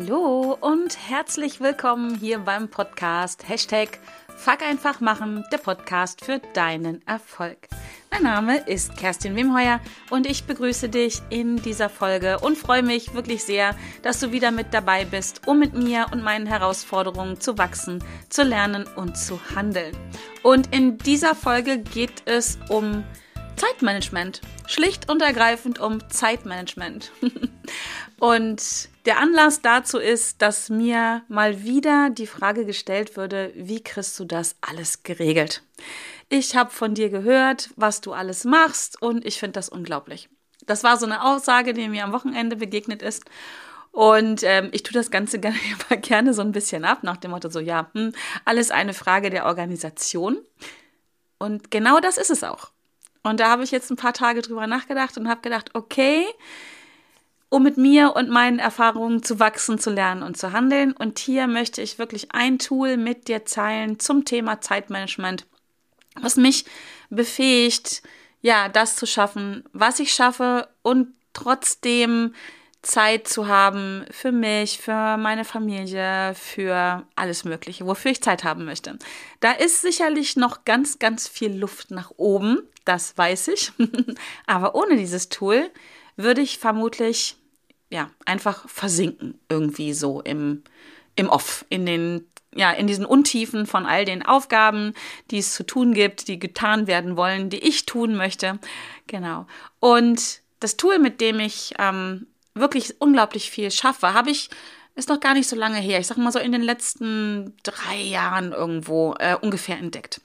Hallo und herzlich willkommen hier beim Podcast Hashtag Fuck einfach machen, der Podcast für deinen Erfolg. Mein Name ist Kerstin Wimheuer und ich begrüße dich in dieser Folge und freue mich wirklich sehr, dass du wieder mit dabei bist, um mit mir und meinen Herausforderungen zu wachsen, zu lernen und zu handeln. Und in dieser Folge geht es um Zeitmanagement. Schlicht und ergreifend um Zeitmanagement. und der Anlass dazu ist, dass mir mal wieder die Frage gestellt würde, wie kriegst du das alles geregelt? Ich habe von dir gehört, was du alles machst und ich finde das unglaublich. Das war so eine Aussage, die mir am Wochenende begegnet ist. Und ähm, ich tue das Ganze gerne so ein bisschen ab, nach dem Motto so, ja, hm, alles eine Frage der Organisation. Und genau das ist es auch. Und da habe ich jetzt ein paar Tage drüber nachgedacht und habe gedacht, okay, um mit mir und meinen Erfahrungen zu wachsen, zu lernen und zu handeln. Und hier möchte ich wirklich ein Tool mit dir teilen zum Thema Zeitmanagement, was mich befähigt, ja, das zu schaffen, was ich schaffe und trotzdem Zeit zu haben für mich, für meine Familie, für alles Mögliche, wofür ich Zeit haben möchte. Da ist sicherlich noch ganz, ganz viel Luft nach oben, das weiß ich. Aber ohne dieses Tool würde ich vermutlich ja, einfach versinken irgendwie so im, im Off, in den, ja, in diesen Untiefen von all den Aufgaben, die es zu tun gibt, die getan werden wollen, die ich tun möchte. Genau. Und das Tool, mit dem ich ähm, wirklich unglaublich viel schaffe, habe ich, ist noch gar nicht so lange her, ich sag mal so in den letzten drei Jahren irgendwo äh, ungefähr entdeckt.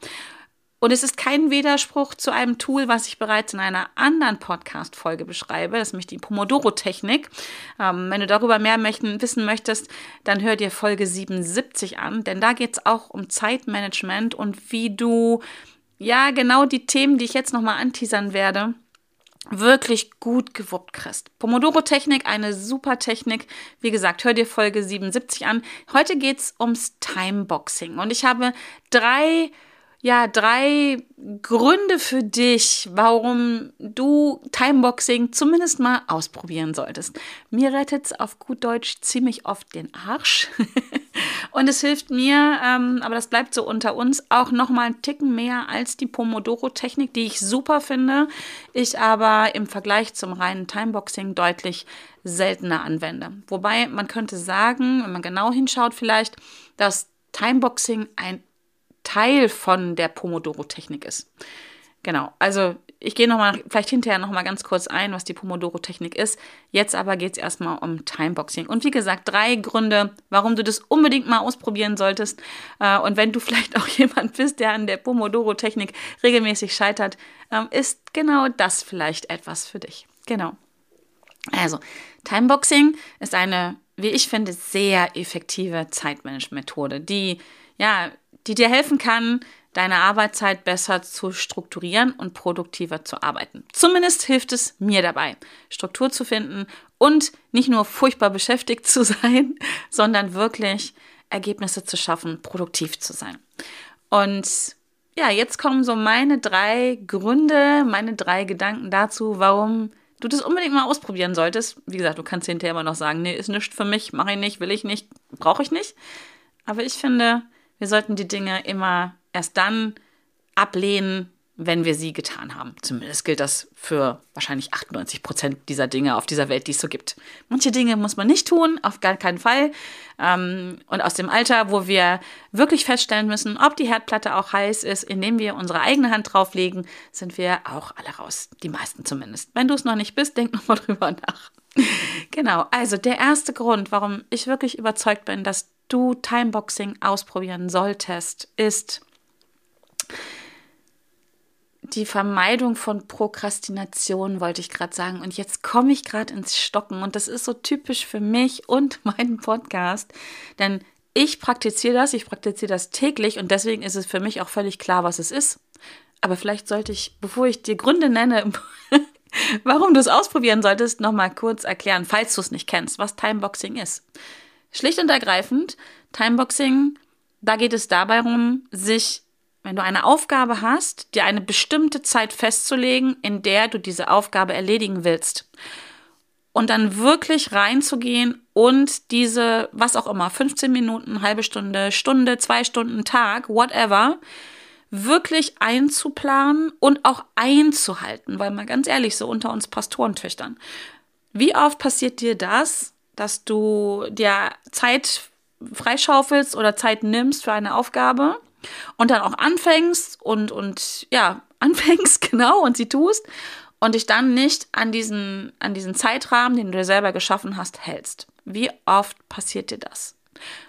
Und es ist kein Widerspruch zu einem Tool, was ich bereits in einer anderen Podcast-Folge beschreibe. Das ist nämlich die Pomodoro-Technik. Ähm, wenn du darüber mehr möchten, wissen möchtest, dann hör dir Folge 77 an, denn da geht es auch um Zeitmanagement und wie du ja genau die Themen, die ich jetzt nochmal anteasern werde, wirklich gut gewuppt kriegst. Pomodoro-Technik, eine super Technik. Wie gesagt, hör dir Folge 77 an. Heute geht es ums Timeboxing und ich habe drei ja, drei Gründe für dich, warum du Timeboxing zumindest mal ausprobieren solltest. Mir rettet es auf gut Deutsch ziemlich oft den Arsch. Und es hilft mir, ähm, aber das bleibt so unter uns, auch nochmal einen Ticken mehr als die Pomodoro-Technik, die ich super finde, ich aber im Vergleich zum reinen Timeboxing deutlich seltener anwende. Wobei man könnte sagen, wenn man genau hinschaut vielleicht, dass Timeboxing ein Teil von der Pomodoro-Technik ist. Genau, also ich gehe nochmal, vielleicht hinterher nochmal ganz kurz ein, was die Pomodoro-Technik ist. Jetzt aber geht es erstmal um Timeboxing. Und wie gesagt, drei Gründe, warum du das unbedingt mal ausprobieren solltest. Äh, und wenn du vielleicht auch jemand bist, der an der Pomodoro-Technik regelmäßig scheitert, ähm, ist genau das vielleicht etwas für dich. Genau. Also, Timeboxing ist eine, wie ich finde, sehr effektive Zeitmanagement-Methode, die ja die dir helfen kann, deine Arbeitszeit besser zu strukturieren und produktiver zu arbeiten. Zumindest hilft es mir dabei, Struktur zu finden und nicht nur furchtbar beschäftigt zu sein, sondern wirklich Ergebnisse zu schaffen, produktiv zu sein. Und ja, jetzt kommen so meine drei Gründe, meine drei Gedanken dazu, warum du das unbedingt mal ausprobieren solltest. Wie gesagt, du kannst hinterher immer noch sagen, nee, ist nichts für mich, mache ich nicht, will ich nicht, brauche ich nicht. Aber ich finde, wir sollten die Dinge immer erst dann ablehnen, wenn wir sie getan haben. Zumindest gilt das für wahrscheinlich 98 Prozent dieser Dinge auf dieser Welt, die es so gibt. Manche Dinge muss man nicht tun, auf gar keinen Fall. Ähm, und aus dem Alter, wo wir wirklich feststellen müssen, ob die Herdplatte auch heiß ist, indem wir unsere eigene Hand drauflegen, sind wir auch alle raus. Die meisten zumindest. Wenn du es noch nicht bist, denk nochmal drüber nach. genau, also der erste Grund, warum ich wirklich überzeugt bin, dass du Timeboxing ausprobieren solltest, ist die Vermeidung von Prokrastination, wollte ich gerade sagen. Und jetzt komme ich gerade ins Stocken. Und das ist so typisch für mich und meinen Podcast. Denn ich praktiziere das, ich praktiziere das täglich und deswegen ist es für mich auch völlig klar, was es ist. Aber vielleicht sollte ich, bevor ich dir Gründe nenne, warum du es ausprobieren solltest, nochmal kurz erklären, falls du es nicht kennst, was Timeboxing ist. Schlicht und ergreifend, Timeboxing, da geht es dabei darum, sich, wenn du eine Aufgabe hast, dir eine bestimmte Zeit festzulegen, in der du diese Aufgabe erledigen willst. und dann wirklich reinzugehen und diese, was auch immer, 15 Minuten, halbe Stunde, Stunde, zwei Stunden, Tag, whatever, wirklich einzuplanen und auch einzuhalten, weil mal ganz ehrlich, so unter uns Pastorentöchtern, wie oft passiert dir das, dass du dir Zeit freischaufelst oder Zeit nimmst für eine Aufgabe und dann auch anfängst und, und ja, anfängst, genau, und sie tust und dich dann nicht an diesen, an diesen Zeitrahmen, den du dir selber geschaffen hast, hältst. Wie oft passiert dir das?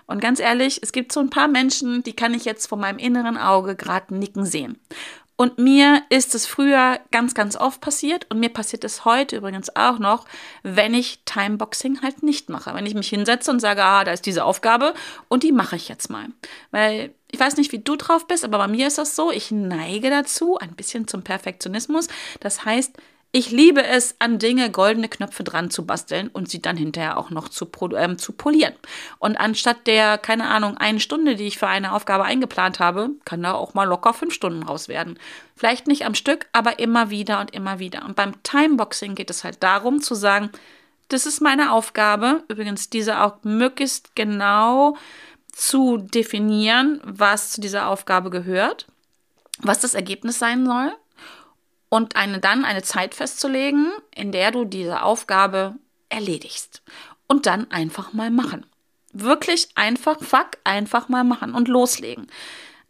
Und ganz ehrlich, es gibt so ein paar Menschen, die kann ich jetzt vor meinem inneren Auge gerade nicken sehen. Und mir ist es früher ganz, ganz oft passiert und mir passiert es heute übrigens auch noch, wenn ich Timeboxing halt nicht mache. Wenn ich mich hinsetze und sage, ah, da ist diese Aufgabe und die mache ich jetzt mal. Weil ich weiß nicht, wie du drauf bist, aber bei mir ist das so, ich neige dazu, ein bisschen zum Perfektionismus. Das heißt, ich liebe es, an Dinge goldene Knöpfe dran zu basteln und sie dann hinterher auch noch zu, ähm, zu polieren. Und anstatt der, keine Ahnung, eine Stunde, die ich für eine Aufgabe eingeplant habe, kann da auch mal locker fünf Stunden raus werden. Vielleicht nicht am Stück, aber immer wieder und immer wieder. Und beim Timeboxing geht es halt darum zu sagen, das ist meine Aufgabe, übrigens diese auch möglichst genau zu definieren, was zu dieser Aufgabe gehört, was das Ergebnis sein soll und eine, dann eine Zeit festzulegen, in der du diese Aufgabe erledigst. Und dann einfach mal machen. Wirklich einfach, fuck, einfach mal machen und loslegen.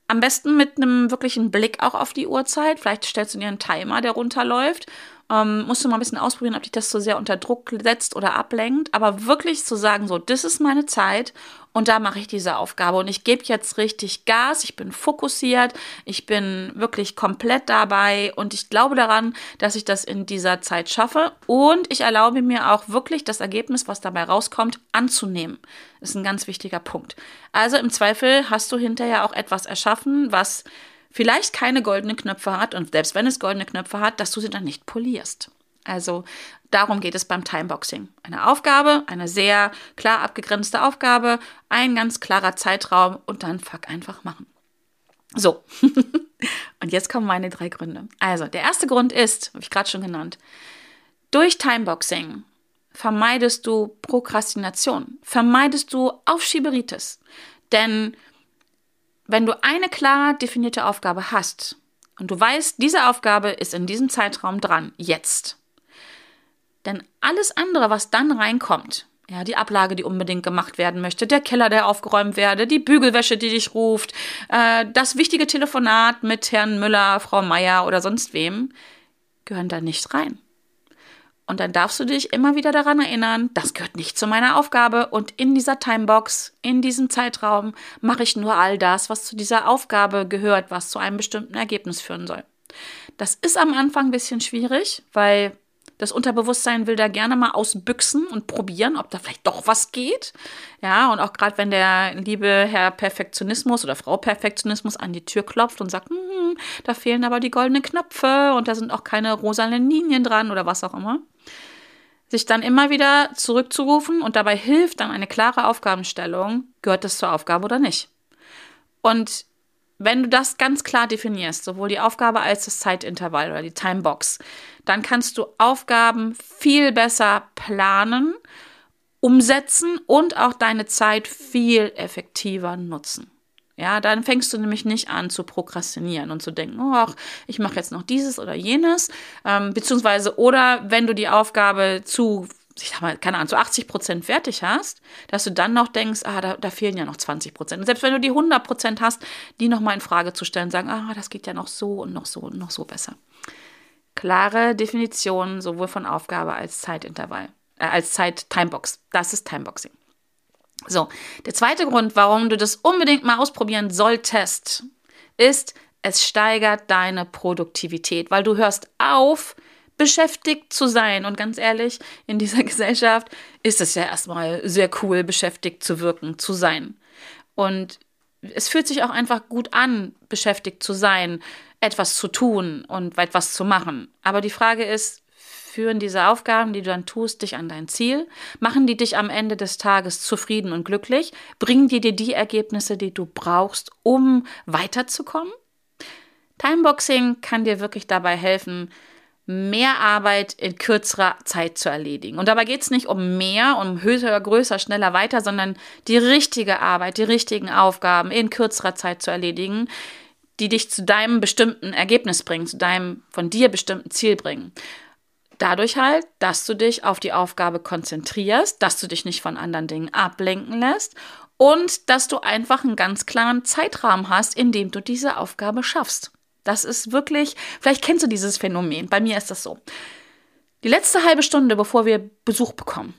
Am besten mit einem wirklichen Blick auch auf die Uhrzeit. Vielleicht stellst du dir einen Timer, der runterläuft ähm, musst du mal ein bisschen ausprobieren, ob dich das so sehr unter Druck setzt oder ablenkt. Aber wirklich zu sagen, so, das ist meine Zeit und da mache ich diese Aufgabe und ich gebe jetzt richtig Gas, ich bin fokussiert, ich bin wirklich komplett dabei und ich glaube daran, dass ich das in dieser Zeit schaffe und ich erlaube mir auch wirklich das Ergebnis, was dabei rauskommt, anzunehmen. Das ist ein ganz wichtiger Punkt. Also im Zweifel hast du hinterher auch etwas erschaffen, was vielleicht keine goldenen Knöpfe hat und selbst wenn es goldene Knöpfe hat, dass du sie dann nicht polierst. Also darum geht es beim Timeboxing. Eine Aufgabe, eine sehr klar abgegrenzte Aufgabe, ein ganz klarer Zeitraum und dann fuck einfach machen. So, und jetzt kommen meine drei Gründe. Also, der erste Grund ist, habe ich gerade schon genannt, durch Timeboxing vermeidest du Prokrastination, vermeidest du Aufschieberitis. Denn wenn du eine klar definierte Aufgabe hast und du weißt, diese Aufgabe ist in diesem Zeitraum dran, jetzt. Denn alles andere, was dann reinkommt, ja, die Ablage, die unbedingt gemacht werden möchte, der Keller, der aufgeräumt werde, die Bügelwäsche, die dich ruft, äh, das wichtige Telefonat mit Herrn Müller, Frau Meier oder sonst wem, gehören da nicht rein. Und dann darfst du dich immer wieder daran erinnern, das gehört nicht zu meiner Aufgabe. Und in dieser Timebox, in diesem Zeitraum, mache ich nur all das, was zu dieser Aufgabe gehört, was zu einem bestimmten Ergebnis führen soll. Das ist am Anfang ein bisschen schwierig, weil das Unterbewusstsein will da gerne mal ausbüchsen und probieren, ob da vielleicht doch was geht. Ja, und auch gerade wenn der liebe Herr Perfektionismus oder Frau Perfektionismus an die Tür klopft und sagt, hm, da fehlen aber die goldenen Knöpfe und da sind auch keine rosanen Linien dran oder was auch immer sich dann immer wieder zurückzurufen und dabei hilft dann eine klare Aufgabenstellung, gehört das zur Aufgabe oder nicht. Und wenn du das ganz klar definierst, sowohl die Aufgabe als das Zeitintervall oder die Timebox, dann kannst du Aufgaben viel besser planen, umsetzen und auch deine Zeit viel effektiver nutzen. Ja, dann fängst du nämlich nicht an zu prokrastinieren und zu denken, oh, ich mache jetzt noch dieses oder jenes, ähm, beziehungsweise oder wenn du die Aufgabe zu ich sag mal, keine Ahnung, zu 80 Prozent fertig hast, dass du dann noch denkst, ah, da, da fehlen ja noch 20 Prozent. Und selbst wenn du die 100 Prozent hast, die nochmal in Frage zu stellen, sagen, ah, das geht ja noch so und noch so und noch so besser. Klare Definition sowohl von Aufgabe als Zeitintervall, äh, als Zeit-Timebox. Das ist Timeboxing. So, der zweite Grund, warum du das unbedingt mal ausprobieren solltest, ist, es steigert deine Produktivität, weil du hörst auf, beschäftigt zu sein. Und ganz ehrlich, in dieser Gesellschaft ist es ja erstmal sehr cool, beschäftigt zu wirken, zu sein. Und es fühlt sich auch einfach gut an, beschäftigt zu sein, etwas zu tun und etwas zu machen. Aber die Frage ist, führen diese Aufgaben, die du dann tust, dich an dein Ziel? Machen die dich am Ende des Tages zufrieden und glücklich? Bringen die dir die Ergebnisse, die du brauchst, um weiterzukommen? Timeboxing kann dir wirklich dabei helfen, mehr Arbeit in kürzerer Zeit zu erledigen. Und dabei geht es nicht um mehr, um höher, größer, schneller, weiter, sondern die richtige Arbeit, die richtigen Aufgaben in kürzerer Zeit zu erledigen, die dich zu deinem bestimmten Ergebnis bringen, zu deinem von dir bestimmten Ziel bringen. Dadurch halt, dass du dich auf die Aufgabe konzentrierst, dass du dich nicht von anderen Dingen ablenken lässt und dass du einfach einen ganz klaren Zeitrahmen hast, in dem du diese Aufgabe schaffst. Das ist wirklich, vielleicht kennst du dieses Phänomen. Bei mir ist das so. Die letzte halbe Stunde, bevor wir Besuch bekommen,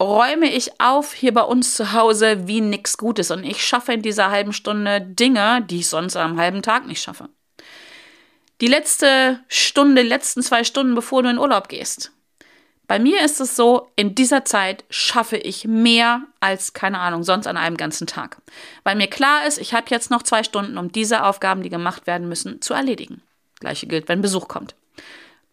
räume ich auf hier bei uns zu Hause wie nichts Gutes und ich schaffe in dieser halben Stunde Dinge, die ich sonst am halben Tag nicht schaffe. Die letzte Stunde, die letzten zwei Stunden, bevor du in Urlaub gehst, bei mir ist es so, in dieser Zeit schaffe ich mehr als, keine Ahnung, sonst an einem ganzen Tag. Weil mir klar ist, ich habe jetzt noch zwei Stunden, um diese Aufgaben, die gemacht werden müssen, zu erledigen. Gleiche gilt, wenn Besuch kommt.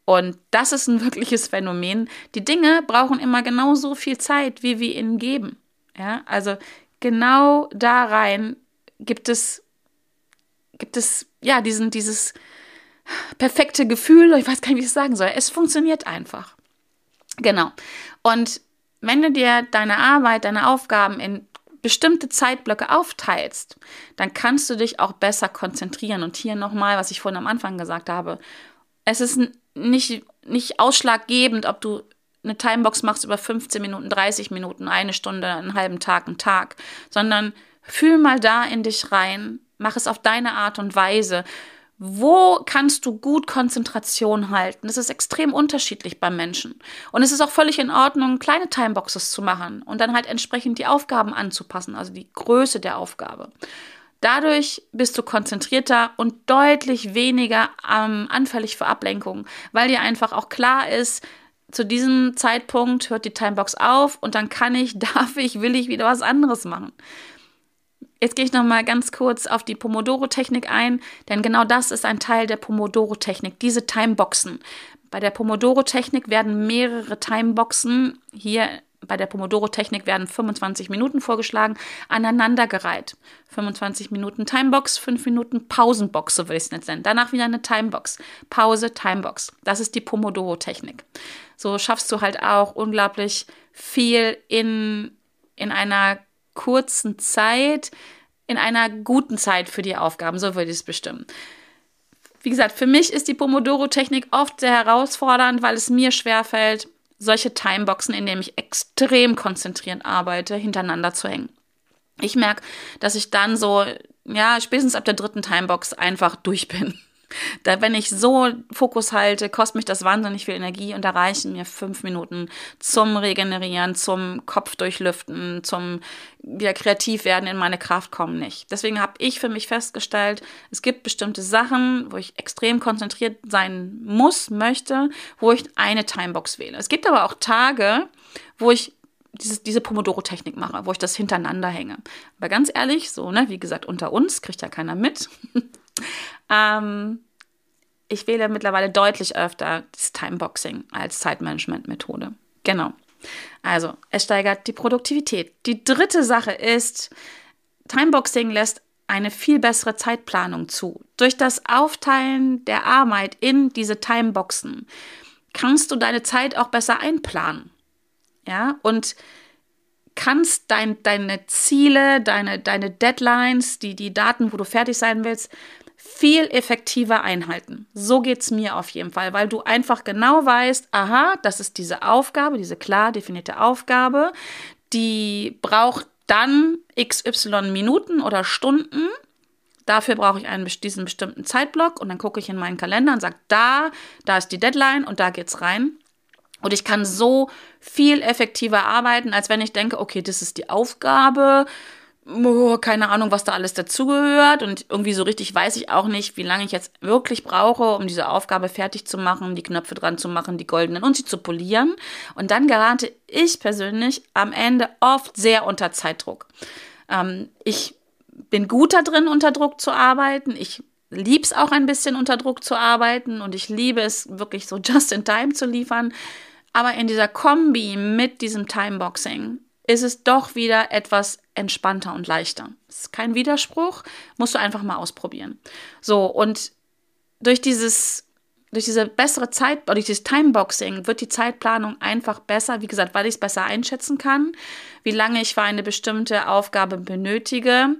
Und das ist ein wirkliches Phänomen. Die Dinge brauchen immer genauso viel Zeit, wie wir ihnen geben. Ja, also genau da rein gibt es, gibt es, ja, diesen, dieses perfekte Gefühl, ich weiß gar nicht, wie ich es sagen soll. Es funktioniert einfach. Genau. Und wenn du dir deine Arbeit, deine Aufgaben in bestimmte Zeitblöcke aufteilst, dann kannst du dich auch besser konzentrieren. Und hier nochmal, was ich vorhin am Anfang gesagt habe. Es ist nicht, nicht ausschlaggebend, ob du eine Timebox machst über 15 Minuten, 30 Minuten, eine Stunde, einen halben Tag, einen Tag, sondern fühl mal da in dich rein, mach es auf deine Art und Weise. Wo kannst du gut Konzentration halten? Das ist extrem unterschiedlich beim Menschen. Und es ist auch völlig in Ordnung, kleine Timeboxes zu machen und dann halt entsprechend die Aufgaben anzupassen, also die Größe der Aufgabe. Dadurch bist du konzentrierter und deutlich weniger ähm, anfällig für Ablenkungen, weil dir einfach auch klar ist, zu diesem Zeitpunkt hört die Timebox auf und dann kann ich, darf ich, will ich wieder was anderes machen. Jetzt gehe ich noch mal ganz kurz auf die Pomodoro-Technik ein, denn genau das ist ein Teil der Pomodoro-Technik, diese Timeboxen. Bei der Pomodoro-Technik werden mehrere Timeboxen, hier bei der Pomodoro-Technik werden 25 Minuten vorgeschlagen, aneinandergereiht. 25 Minuten Timebox, 5 Minuten Pausenbox, so würde ich es jetzt nennen. Danach wieder eine Timebox. Pause, Timebox. Das ist die Pomodoro-Technik. So schaffst du halt auch unglaublich viel in, in einer kurzen Zeit in einer guten Zeit für die Aufgaben, so würde ich es bestimmen. Wie gesagt, für mich ist die Pomodoro-Technik oft sehr herausfordernd, weil es mir schwerfällt, solche Timeboxen, in denen ich extrem konzentriert arbeite, hintereinander zu hängen. Ich merke, dass ich dann so, ja, spätestens ab der dritten Timebox einfach durch bin. Da, wenn ich so Fokus halte, kostet mich das wahnsinnig viel Energie und da reichen mir fünf Minuten zum Regenerieren, zum Kopf durchlüften, zum wieder kreativ werden, in meine Kraft kommen nicht. Deswegen habe ich für mich festgestellt, es gibt bestimmte Sachen, wo ich extrem konzentriert sein muss, möchte, wo ich eine Timebox wähle. Es gibt aber auch Tage, wo ich diese, diese Pomodoro-Technik mache, wo ich das hintereinander hänge. Aber ganz ehrlich, so, ne, wie gesagt, unter uns kriegt ja keiner mit. Ähm, ich wähle mittlerweile deutlich öfter das Timeboxing als Zeitmanagement-Methode. Genau. Also, es steigert die Produktivität. Die dritte Sache ist, Timeboxing lässt eine viel bessere Zeitplanung zu. Durch das Aufteilen der Arbeit in diese Timeboxen kannst du deine Zeit auch besser einplanen. Ja, und kannst dein, deine Ziele, deine, deine Deadlines, die, die Daten, wo du fertig sein willst, viel effektiver einhalten. So geht es mir auf jeden Fall, weil du einfach genau weißt, aha, das ist diese Aufgabe, diese klar definierte Aufgabe, die braucht dann xy Minuten oder Stunden. Dafür brauche ich einen, diesen bestimmten Zeitblock und dann gucke ich in meinen Kalender und sage, da, da ist die Deadline und da geht's rein. Und ich kann so viel effektiver arbeiten, als wenn ich denke, okay, das ist die Aufgabe, oh, keine Ahnung, was da alles dazugehört und irgendwie so richtig weiß ich auch nicht, wie lange ich jetzt wirklich brauche, um diese Aufgabe fertig zu machen, die Knöpfe dran zu machen, die goldenen und sie zu polieren. Und dann gerate ich persönlich am Ende oft sehr unter Zeitdruck. Ähm, ich bin gut da drin, unter Druck zu arbeiten. Ich liebe es auch ein bisschen unter Druck zu arbeiten und ich liebe es wirklich so just in time zu liefern. Aber in dieser Kombi mit diesem Timeboxing ist es doch wieder etwas entspannter und leichter. Ist kein Widerspruch, musst du einfach mal ausprobieren. So, und durch dieses durch diese bessere Zeit, durch dieses Timeboxing wird die Zeitplanung einfach besser, wie gesagt, weil ich es besser einschätzen kann, wie lange ich für eine bestimmte Aufgabe benötige.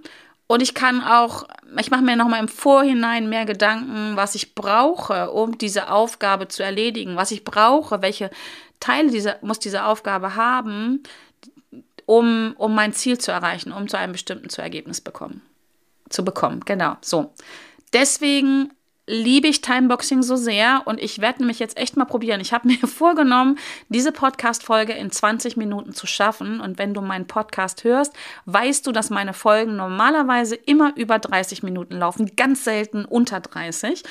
Und ich kann auch, ich mache mir nochmal im Vorhinein mehr Gedanken, was ich brauche, um diese Aufgabe zu erledigen, was ich brauche, welche Teile diese, muss diese Aufgabe haben, um, um mein Ziel zu erreichen, um zu einem bestimmten zu Ergebnis bekommen, zu bekommen. Genau, so. Deswegen liebe ich Timeboxing so sehr und ich werde nämlich jetzt echt mal probieren. Ich habe mir vorgenommen, diese Podcast-Folge in 20 Minuten zu schaffen. Und wenn du meinen Podcast hörst, weißt du, dass meine Folgen normalerweise immer über 30 Minuten laufen, ganz selten unter 30.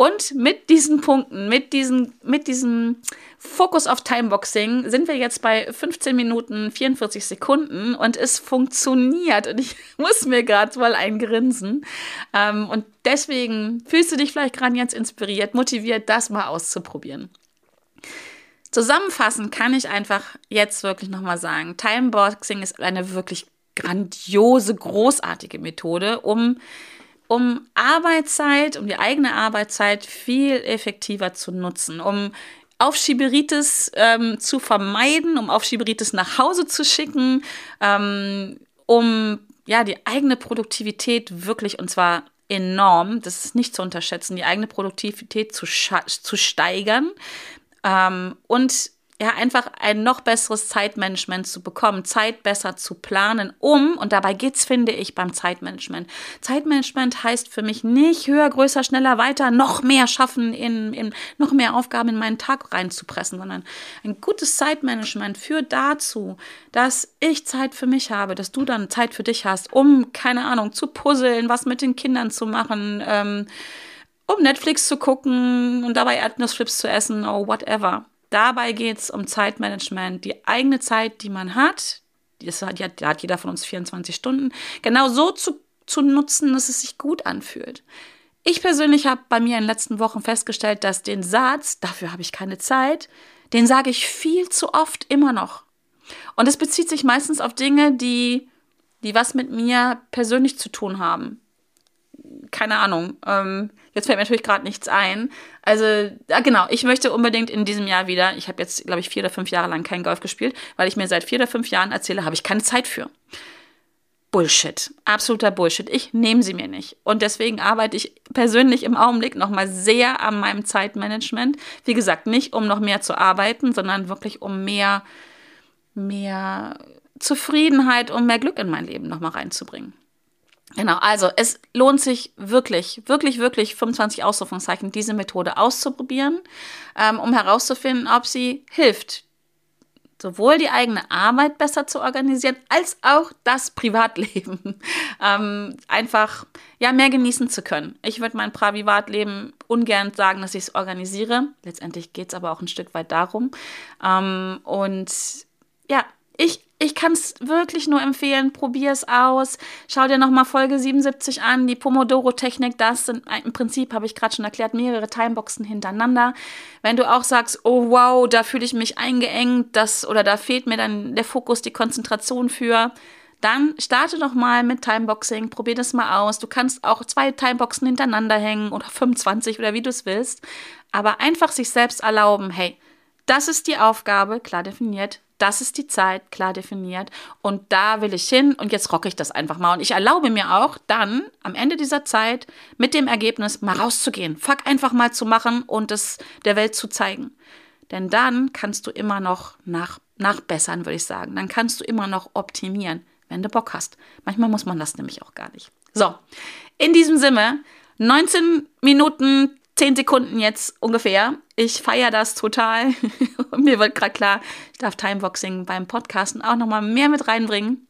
Und mit diesen Punkten, mit, diesen, mit diesem Fokus auf Timeboxing sind wir jetzt bei 15 Minuten 44 Sekunden und es funktioniert. Und ich muss mir gerade mal eingrinsen. Ähm, und deswegen fühlst du dich vielleicht gerade jetzt inspiriert, motiviert, das mal auszuprobieren. Zusammenfassend kann ich einfach jetzt wirklich nochmal sagen, Timeboxing ist eine wirklich grandiose, großartige Methode, um um Arbeitszeit, um die eigene Arbeitszeit viel effektiver zu nutzen, um Aufschieberitis ähm, zu vermeiden, um Aufschieberitis nach Hause zu schicken, ähm, um ja die eigene Produktivität wirklich und zwar enorm, das ist nicht zu unterschätzen, die eigene Produktivität zu, zu steigern ähm, und ja, einfach ein noch besseres Zeitmanagement zu bekommen, Zeit besser zu planen, um, und dabei geht's, finde ich, beim Zeitmanagement. Zeitmanagement heißt für mich nicht höher, größer, schneller, weiter, noch mehr schaffen, in, in noch mehr Aufgaben in meinen Tag reinzupressen, sondern ein gutes Zeitmanagement führt dazu, dass ich Zeit für mich habe, dass du dann Zeit für dich hast, um, keine Ahnung, zu puzzeln, was mit den Kindern zu machen, ähm, um Netflix zu gucken und dabei Erdnussflips zu essen, or whatever. Dabei geht es um Zeitmanagement, die eigene Zeit, die man hat, das hat, die hat jeder von uns 24 Stunden, genau so zu, zu nutzen, dass es sich gut anfühlt. Ich persönlich habe bei mir in den letzten Wochen festgestellt, dass den Satz, dafür habe ich keine Zeit, den sage ich viel zu oft immer noch. Und es bezieht sich meistens auf Dinge, die, die was mit mir persönlich zu tun haben keine Ahnung. Ähm, jetzt fällt mir natürlich gerade nichts ein. Also, ja, genau, ich möchte unbedingt in diesem Jahr wieder, ich habe jetzt, glaube ich, vier oder fünf Jahre lang kein Golf gespielt, weil ich mir seit vier oder fünf Jahren erzähle, habe ich keine Zeit für. Bullshit. Absoluter Bullshit. Ich nehme sie mir nicht. Und deswegen arbeite ich persönlich im Augenblick nochmal sehr an meinem Zeitmanagement. Wie gesagt, nicht um noch mehr zu arbeiten, sondern wirklich um mehr, mehr Zufriedenheit und mehr Glück in mein Leben nochmal reinzubringen. Genau, also es lohnt sich wirklich, wirklich, wirklich 25 Ausrufungszeichen, diese Methode auszuprobieren, ähm, um herauszufinden, ob sie hilft, sowohl die eigene Arbeit besser zu organisieren, als auch das Privatleben ähm, einfach ja mehr genießen zu können. Ich würde mein Privatleben ungern sagen, dass ich es organisiere. Letztendlich geht es aber auch ein Stück weit darum. Ähm, und ja, ich ich kann es wirklich nur empfehlen, probier es aus. Schau dir nochmal Folge 77 an, die Pomodoro-Technik. Das sind im Prinzip, habe ich gerade schon erklärt, mehrere Timeboxen hintereinander. Wenn du auch sagst, oh wow, da fühle ich mich eingeengt, das oder da fehlt mir dann der Fokus, die Konzentration für, dann starte doch mal mit Timeboxing, probier das mal aus. Du kannst auch zwei Timeboxen hintereinander hängen oder 25 oder wie du es willst. Aber einfach sich selbst erlauben, hey, das ist die Aufgabe, klar definiert, das ist die Zeit, klar definiert. Und da will ich hin und jetzt rocke ich das einfach mal. Und ich erlaube mir auch dann am Ende dieser Zeit mit dem Ergebnis mal rauszugehen. Fuck einfach mal zu machen und es der Welt zu zeigen. Denn dann kannst du immer noch nach, nachbessern, würde ich sagen. Dann kannst du immer noch optimieren, wenn du Bock hast. Manchmal muss man das nämlich auch gar nicht. So, in diesem Sinne, 19 Minuten zehn Sekunden jetzt ungefähr. Ich feiere das total. Mir wird gerade klar, ich darf Timeboxing beim Podcasten auch nochmal mehr mit reinbringen.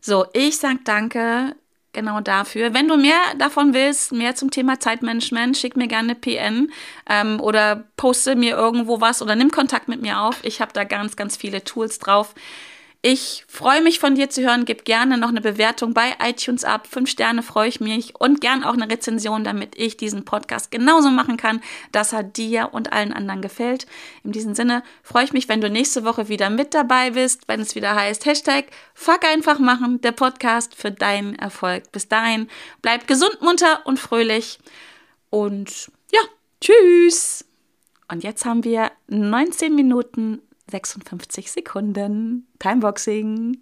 So, ich sage danke genau dafür. Wenn du mehr davon willst, mehr zum Thema Zeitmanagement, schick mir gerne PN ähm, oder poste mir irgendwo was oder nimm Kontakt mit mir auf. Ich habe da ganz, ganz viele Tools drauf. Ich freue mich von dir zu hören. Gib gerne noch eine Bewertung bei iTunes ab. Fünf Sterne freue ich mich und gern auch eine Rezension, damit ich diesen Podcast genauso machen kann, dass er dir und allen anderen gefällt. In diesem Sinne freue ich mich, wenn du nächste Woche wieder mit dabei bist, wenn es wieder heißt Hashtag Fuck einfach machen, der Podcast für deinen Erfolg. Bis dahin, bleib gesund, munter und fröhlich und ja, Tschüss! Und jetzt haben wir 19 Minuten 56 Sekunden. Timeboxing.